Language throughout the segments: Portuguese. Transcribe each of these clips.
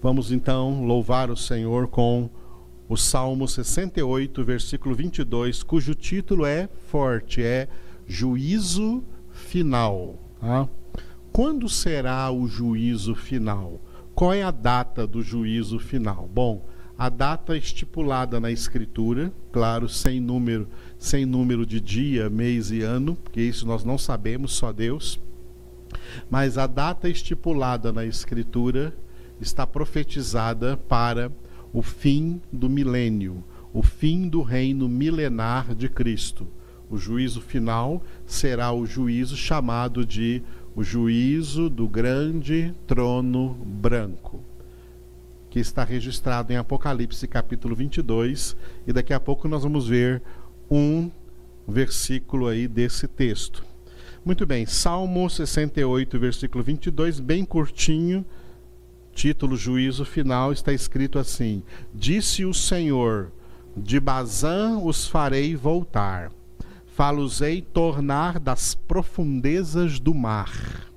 Vamos então louvar o Senhor com o Salmo 68, versículo 22, cujo título é forte, é Juízo Final. Tá? Quando será o juízo final? Qual é a data do juízo final? Bom, a data estipulada na Escritura, claro, sem número, sem número de dia, mês e ano, porque isso nós não sabemos, só Deus. Mas a data estipulada na Escritura está profetizada para o fim do milênio, o fim do reino milenar de Cristo. O juízo final será o juízo chamado de o juízo do grande trono branco, que está registrado em Apocalipse capítulo 22, e daqui a pouco nós vamos ver um versículo aí desse texto. Muito bem, Salmo 68, versículo 22, bem curtinho, título Juízo Final, está escrito assim: Disse o Senhor: De Bazã os farei voltar, falosei tornar das profundezas do mar.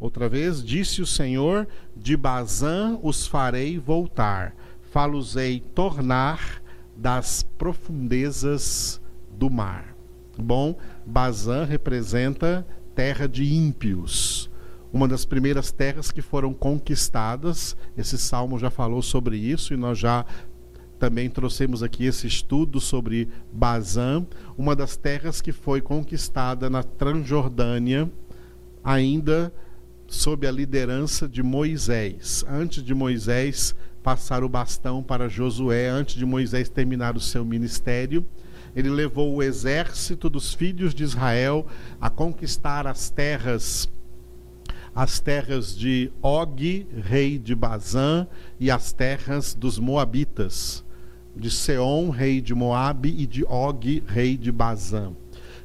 Outra vez, disse o Senhor: De Bazã os farei voltar, falosei tornar das profundezas do mar. Bom, Bazã representa terra de ímpios uma das primeiras terras que foram conquistadas. Esse salmo já falou sobre isso e nós já também trouxemos aqui esse estudo sobre Bazã, uma das terras que foi conquistada na Transjordânia, ainda sob a liderança de Moisés. Antes de Moisés passar o bastão para Josué, antes de Moisés terminar o seu ministério, ele levou o exército dos filhos de Israel a conquistar as terras as terras de Og, rei de Bazã, e as terras dos Moabitas, de Seom, rei de Moabe, e de Og, rei de Bazã.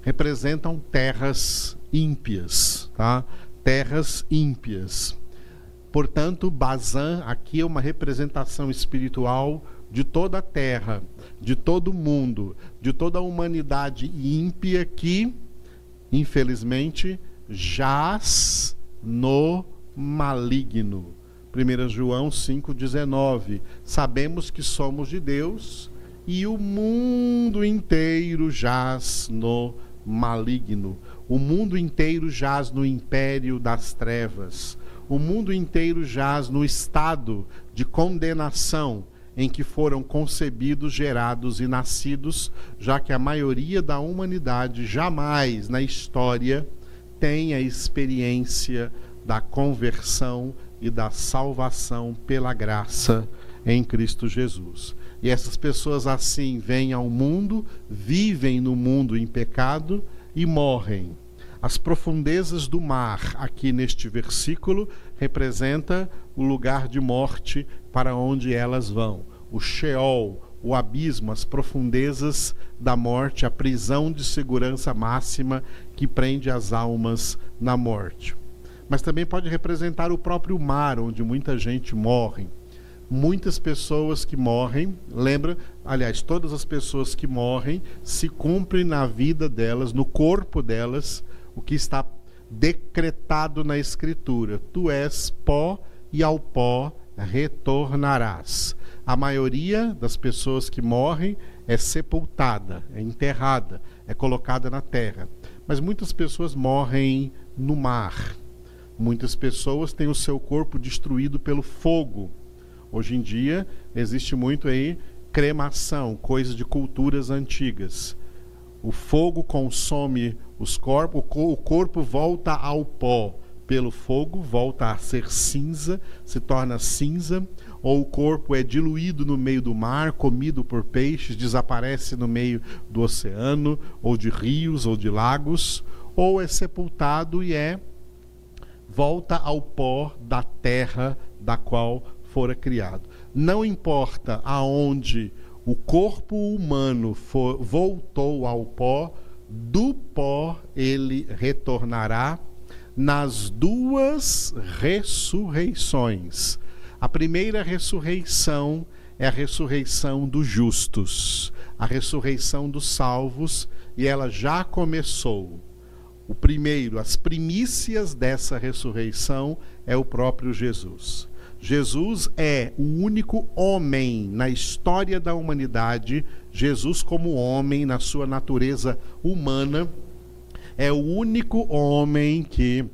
Representam terras ímpias, tá? Terras ímpias. Portanto, Bazã aqui é uma representação espiritual de toda a terra, de todo o mundo, de toda a humanidade ímpia que, infelizmente, jaz no maligno. 1 João 5,19. Sabemos que somos de Deus e o mundo inteiro jaz no maligno. O mundo inteiro jaz no império das trevas. O mundo inteiro jaz no estado de condenação em que foram concebidos, gerados e nascidos, já que a maioria da humanidade jamais na história tem a experiência da conversão e da salvação pela graça em Cristo Jesus. E essas pessoas assim vêm ao mundo, vivem no mundo em pecado e morrem. As profundezas do mar, aqui neste versículo, representa o lugar de morte para onde elas vão. O Sheol, o abismo, as profundezas da morte, a prisão de segurança máxima que prende as almas na morte. Mas também pode representar o próprio mar, onde muita gente morre. Muitas pessoas que morrem, lembra, aliás, todas as pessoas que morrem, se cumprem na vida delas, no corpo delas, o que está decretado na Escritura: Tu és pó e ao pó retornarás. A maioria das pessoas que morrem é sepultada, é enterrada, é colocada na terra. Mas muitas pessoas morrem no mar. Muitas pessoas têm o seu corpo destruído pelo fogo. Hoje em dia existe muito aí cremação, coisa de culturas antigas. O fogo consome os corpos, o corpo volta ao pó pelo fogo, volta a ser cinza, se torna cinza, ou o corpo é diluído no meio do mar, comido por peixes, desaparece no meio do oceano, ou de rios, ou de lagos, ou é sepultado e é volta ao pó da terra da qual fora criado. Não importa aonde o corpo humano for, voltou ao pó, do pó ele retornará nas duas ressurreições. A primeira ressurreição é a ressurreição dos justos, a ressurreição dos salvos, e ela já começou. O primeiro, as primícias dessa ressurreição é o próprio Jesus. Jesus é o único homem na história da humanidade, Jesus, como homem, na sua natureza humana, é o único homem que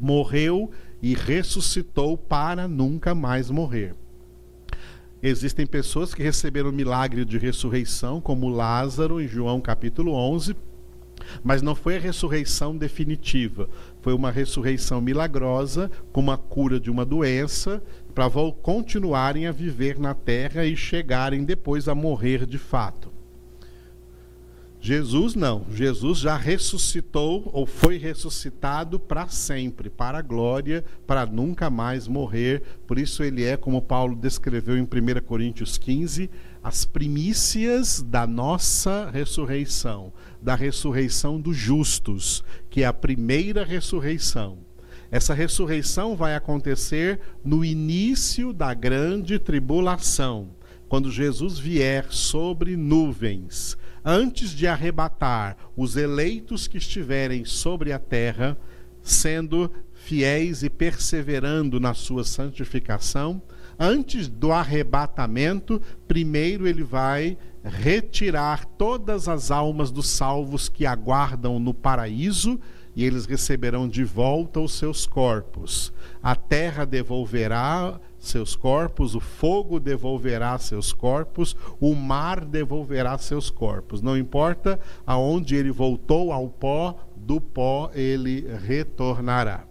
morreu e ressuscitou para nunca mais morrer. Existem pessoas que receberam o milagre de ressurreição, como Lázaro, em João capítulo 11, mas não foi a ressurreição definitiva. Foi uma ressurreição milagrosa, com uma cura de uma doença, para continuarem a viver na terra e chegarem depois a morrer de fato. Jesus não. Jesus já ressuscitou ou foi ressuscitado para sempre, para a glória, para nunca mais morrer. Por isso ele é, como Paulo descreveu em 1 Coríntios 15, as primícias da nossa ressurreição, da ressurreição dos justos, que é a primeira ressurreição. Essa ressurreição vai acontecer no início da grande tribulação, quando Jesus vier sobre nuvens antes de arrebatar os eleitos que estiverem sobre a terra, sendo fiéis e perseverando na sua santificação, antes do arrebatamento, primeiro ele vai retirar todas as almas dos salvos que aguardam no paraíso e eles receberão de volta os seus corpos. A terra devolverá seus corpos, o fogo devolverá seus corpos, o mar devolverá seus corpos. Não importa aonde ele voltou ao pó, do pó ele retornará.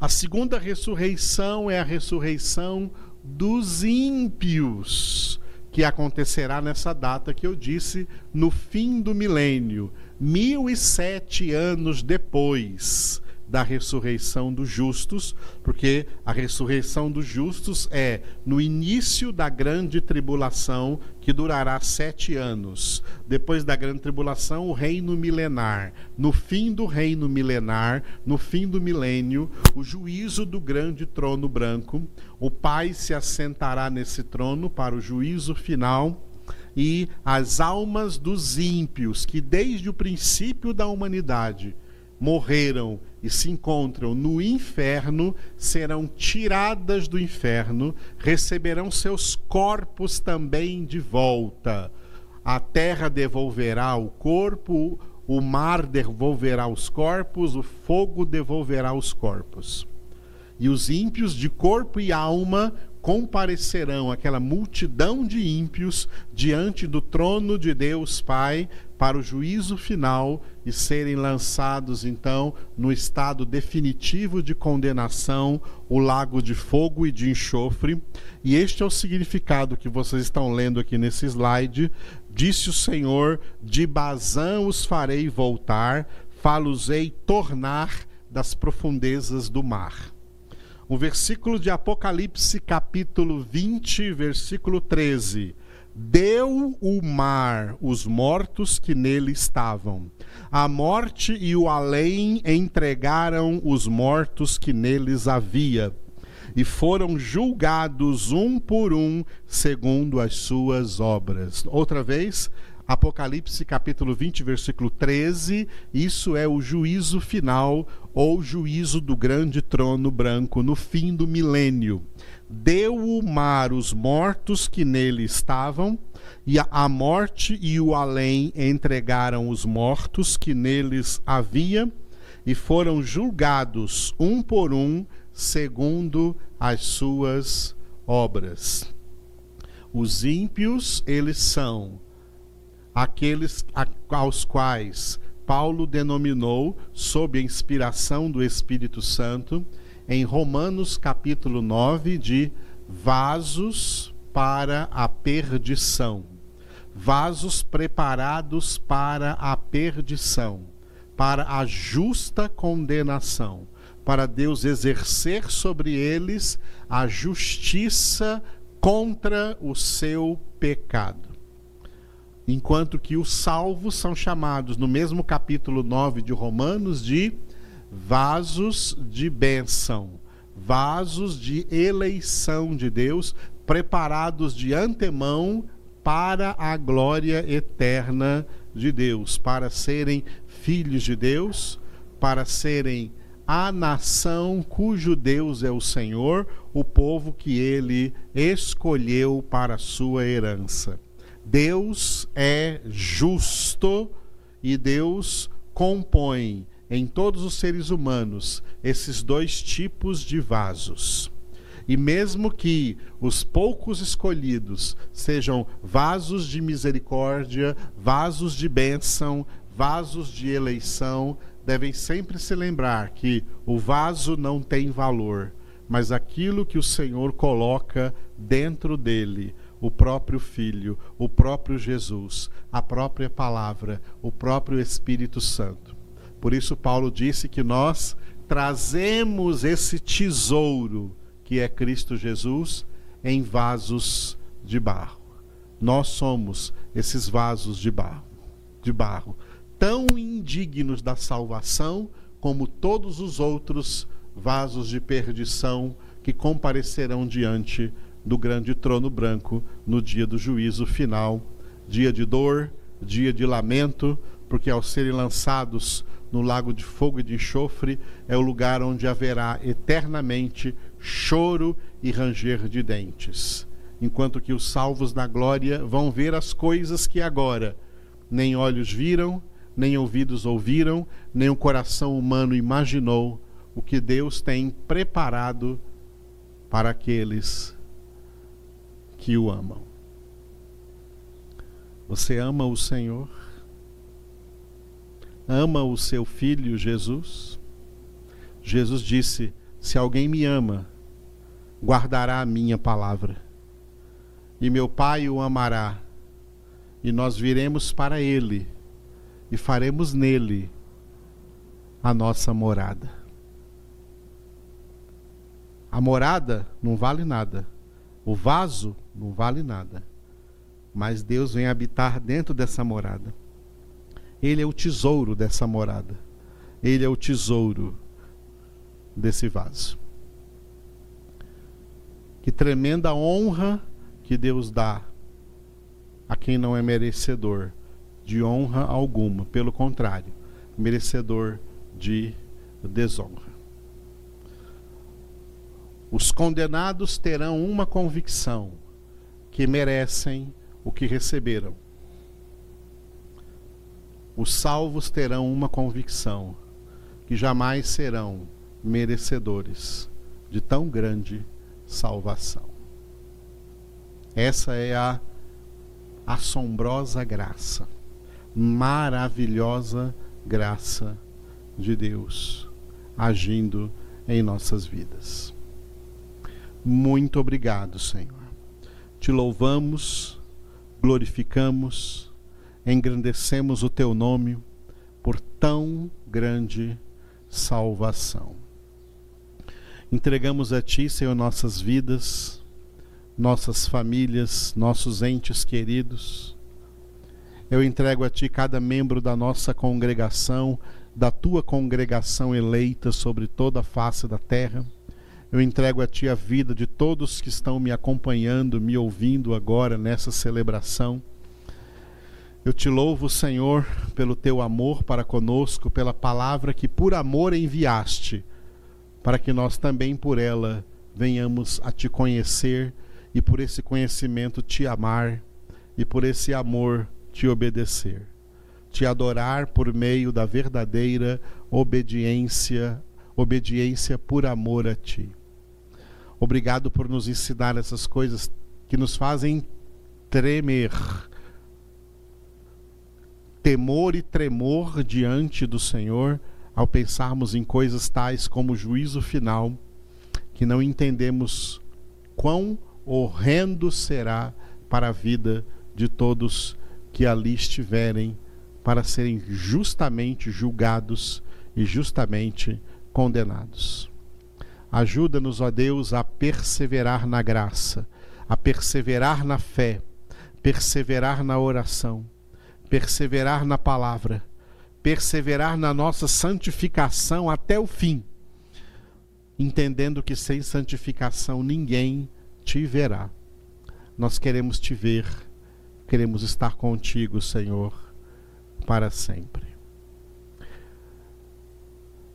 A segunda ressurreição é a ressurreição dos ímpios, que acontecerá nessa data que eu disse, no fim do milênio, mil e sete anos depois da ressurreição dos justos, porque a ressurreição dos justos é no início da grande tribulação, que durará sete anos. Depois da grande tribulação, o reino milenar. No fim do reino milenar, no fim do milênio, o juízo do grande trono branco. O Pai se assentará nesse trono para o juízo final e as almas dos ímpios, que desde o princípio da humanidade morreram e se encontram no inferno serão tiradas do inferno, receberão seus corpos também de volta. A terra devolverá o corpo, o mar devolverá os corpos, o fogo devolverá os corpos. E os ímpios de corpo e alma comparecerão aquela multidão de ímpios diante do trono de Deus Pai para o juízo final e serem lançados então no estado definitivo de condenação, o lago de fogo e de enxofre. E este é o significado que vocês estão lendo aqui nesse slide. Disse o Senhor: De Bazã os farei voltar, falosei tornar das profundezas do mar. Um versículo de Apocalipse, capítulo 20, versículo 13 Deu o mar os mortos que nele estavam. A morte e o além entregaram os mortos que neles havia. E foram julgados um por um, segundo as suas obras. Outra vez, Apocalipse capítulo 20, versículo 13. Isso é o juízo final ou juízo do grande trono branco no fim do milênio deu o mar os mortos que nele estavam, e a morte e o além entregaram os mortos que neles havia, e foram julgados um por um, segundo as suas obras. Os ímpios, eles são aqueles aos quais Paulo denominou, sob a inspiração do Espírito Santo, em Romanos capítulo 9 de vasos para a perdição. Vasos preparados para a perdição, para a justa condenação, para Deus exercer sobre eles a justiça contra o seu pecado. Enquanto que os salvos são chamados, no mesmo capítulo 9 de Romanos, de vasos de bênção, vasos de eleição de Deus, preparados de antemão para a glória eterna de Deus, para serem filhos de Deus, para serem a nação cujo Deus é o Senhor, o povo que ele escolheu para sua herança. Deus é justo e Deus compõe em todos os seres humanos esses dois tipos de vasos. E mesmo que os poucos escolhidos sejam vasos de misericórdia, vasos de bênção, vasos de eleição, devem sempre se lembrar que o vaso não tem valor, mas aquilo que o Senhor coloca dentro dele, o próprio Filho, o próprio Jesus, a própria palavra, o próprio Espírito Santo. Por isso, Paulo disse que nós trazemos esse tesouro que é Cristo Jesus, em vasos de barro. Nós somos esses vasos de barro, de barro, tão indignos da salvação como todos os outros vasos de perdição que comparecerão diante do grande trono branco no dia do juízo final, dia de dor, dia de lamento, porque ao serem lançados no lago de fogo e de enxofre é o lugar onde haverá eternamente choro e ranger de dentes, enquanto que os salvos na glória vão ver as coisas que agora nem olhos viram, nem ouvidos ouviram, nem o coração humano imaginou o que Deus tem preparado para aqueles que o amam. Você ama o Senhor? Ama o seu filho Jesus? Jesus disse: Se alguém me ama, guardará a minha palavra. E meu Pai o amará, e nós viremos para ele e faremos nele a nossa morada. A morada não vale nada. O vaso não vale nada. Mas Deus vem habitar dentro dessa morada. Ele é o tesouro dessa morada. Ele é o tesouro desse vaso. Que tremenda honra que Deus dá a quem não é merecedor de honra alguma, pelo contrário, merecedor de desonra. Os condenados terão uma convicção que merecem o que receberam. Os salvos terão uma convicção que jamais serão merecedores de tão grande salvação. Essa é a assombrosa graça, maravilhosa graça de Deus agindo em nossas vidas. Muito obrigado, Senhor. Te louvamos, glorificamos, engrandecemos o teu nome por tão grande salvação. Entregamos a Ti, Senhor, nossas vidas, nossas famílias, nossos entes queridos. Eu entrego a Ti cada membro da nossa congregação, da Tua congregação eleita sobre toda a face da terra. Eu entrego a Ti a vida de todos que estão me acompanhando, me ouvindo agora nessa celebração. Eu te louvo, Senhor, pelo Teu amor para conosco, pela palavra que por amor enviaste para que nós também por ela venhamos a te conhecer e por esse conhecimento te amar e por esse amor te obedecer. Te adorar por meio da verdadeira obediência, obediência por amor a ti. Obrigado por nos ensinar essas coisas que nos fazem tremer. Temor e tremor diante do Senhor ao pensarmos em coisas tais como o juízo final, que não entendemos quão horrendo será para a vida de todos que ali estiverem para serem justamente julgados e justamente condenados. Ajuda-nos, ó Deus, a perseverar na graça, a perseverar na fé, perseverar na oração, perseverar na palavra perseverar na nossa santificação até o fim, entendendo que sem santificação ninguém te verá. Nós queremos te ver, queremos estar contigo, Senhor, para sempre.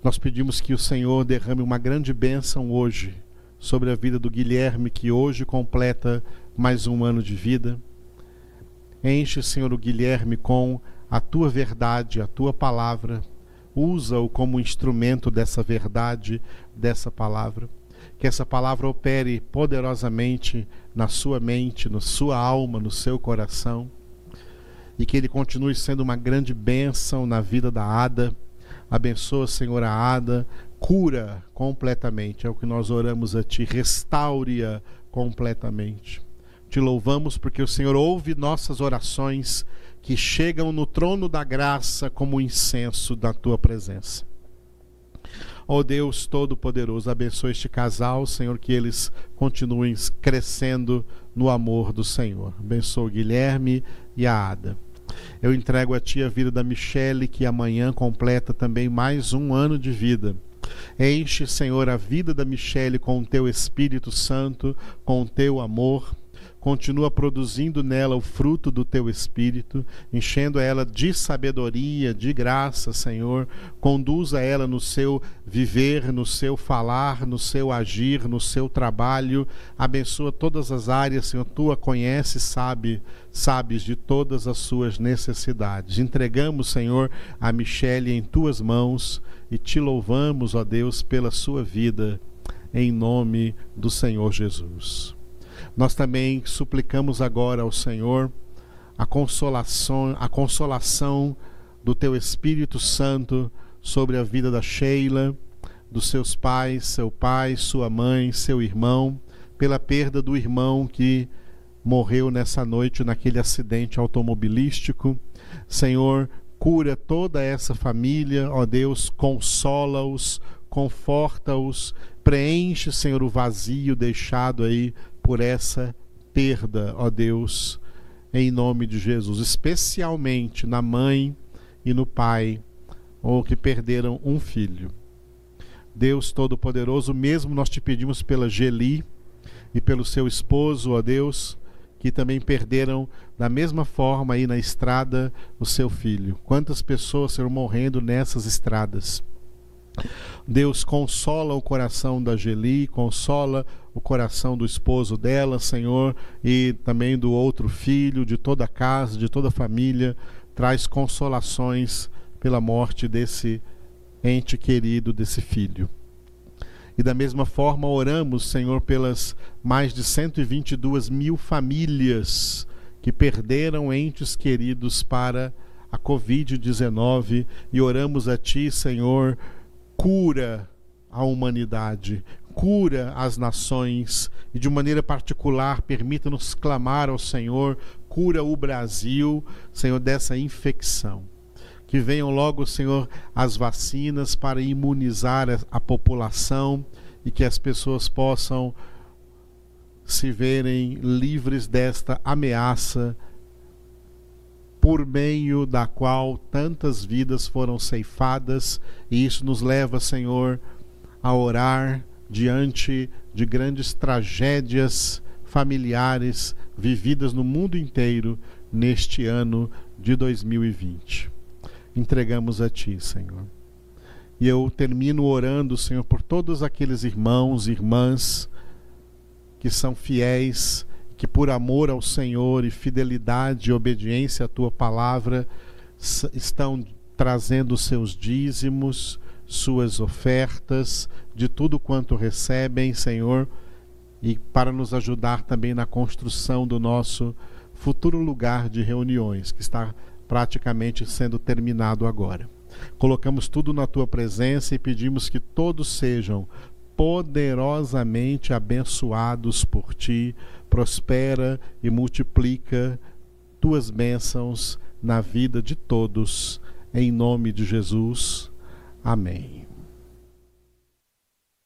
Nós pedimos que o Senhor derrame uma grande bênção hoje sobre a vida do Guilherme, que hoje completa mais um ano de vida. Enche, Senhor, o Guilherme com a tua verdade, a tua palavra. Usa-o como instrumento dessa verdade, dessa palavra. Que essa palavra opere poderosamente na sua mente, na sua alma, no seu coração. E que ele continue sendo uma grande bênção na vida da Ada. Abençoa, Senhor, a Ada cura completamente. É o que nós oramos a Ti. Restaure-a completamente. Te louvamos porque o Senhor ouve nossas orações que chegam no trono da graça como incenso da Tua presença. Ó oh Deus Todo-Poderoso, abençoe este casal, Senhor, que eles continuem crescendo no amor do Senhor. Abençoe o Guilherme e a Ada. Eu entrego a Ti a vida da Michele, que amanhã completa também mais um ano de vida. Enche, Senhor, a vida da Michele com o teu Espírito Santo, com o teu amor. Continua produzindo nela o fruto do teu espírito, enchendo ela de sabedoria, de graça, Senhor. Conduza ela no seu viver, no seu falar, no seu agir, no seu trabalho. Abençoa todas as áreas, Senhor. Tu a conheces, sabe, sabes de todas as suas necessidades. Entregamos, Senhor, a Michele em tuas mãos e te louvamos, ó Deus, pela sua vida, em nome do Senhor Jesus. Nós também suplicamos agora ao Senhor a consolação, a consolação do teu Espírito Santo sobre a vida da Sheila, dos seus pais, seu pai, sua mãe, seu irmão, pela perda do irmão que morreu nessa noite naquele acidente automobilístico. Senhor, cura toda essa família, ó Deus, consola-os, conforta-os, preenche, Senhor, o vazio deixado aí por essa perda, ó Deus, em nome de Jesus, especialmente na mãe e no pai, ou que perderam um filho. Deus Todo-Poderoso, mesmo nós te pedimos pela Geli e pelo seu esposo, ó Deus, que também perderam da mesma forma aí na estrada o seu filho. Quantas pessoas serão morrendo nessas estradas? Deus consola o coração da Geli, consola o coração do esposo dela, Senhor, e também do outro filho, de toda a casa, de toda a família. Traz consolações pela morte desse ente querido, desse filho. E da mesma forma oramos, Senhor, pelas mais de 122 mil famílias que perderam entes queridos para a Covid-19 e oramos a Ti, Senhor, cura a humanidade, cura as nações. E de maneira particular permita-nos clamar ao Senhor, cura o Brasil, Senhor, dessa infecção que venham logo, Senhor, as vacinas para imunizar a, população e que as pessoas possam se verem livres desta ameaça por meio da qual tantas vidas foram ceifadas, e isso nos leva, Senhor, a orar diante de grandes tragédias familiares vividas no mundo inteiro neste ano de 2020 entregamos a Ti, Senhor. E eu termino orando, Senhor, por todos aqueles irmãos e irmãs que são fiéis, que por amor ao Senhor e fidelidade e obediência à Tua palavra estão trazendo seus dízimos, suas ofertas, de tudo quanto recebem, Senhor, e para nos ajudar também na construção do nosso futuro lugar de reuniões, que está praticamente sendo terminado agora. Colocamos tudo na tua presença e pedimos que todos sejam poderosamente abençoados por ti. Prospera e multiplica tuas bênçãos na vida de todos. Em nome de Jesus. Amém.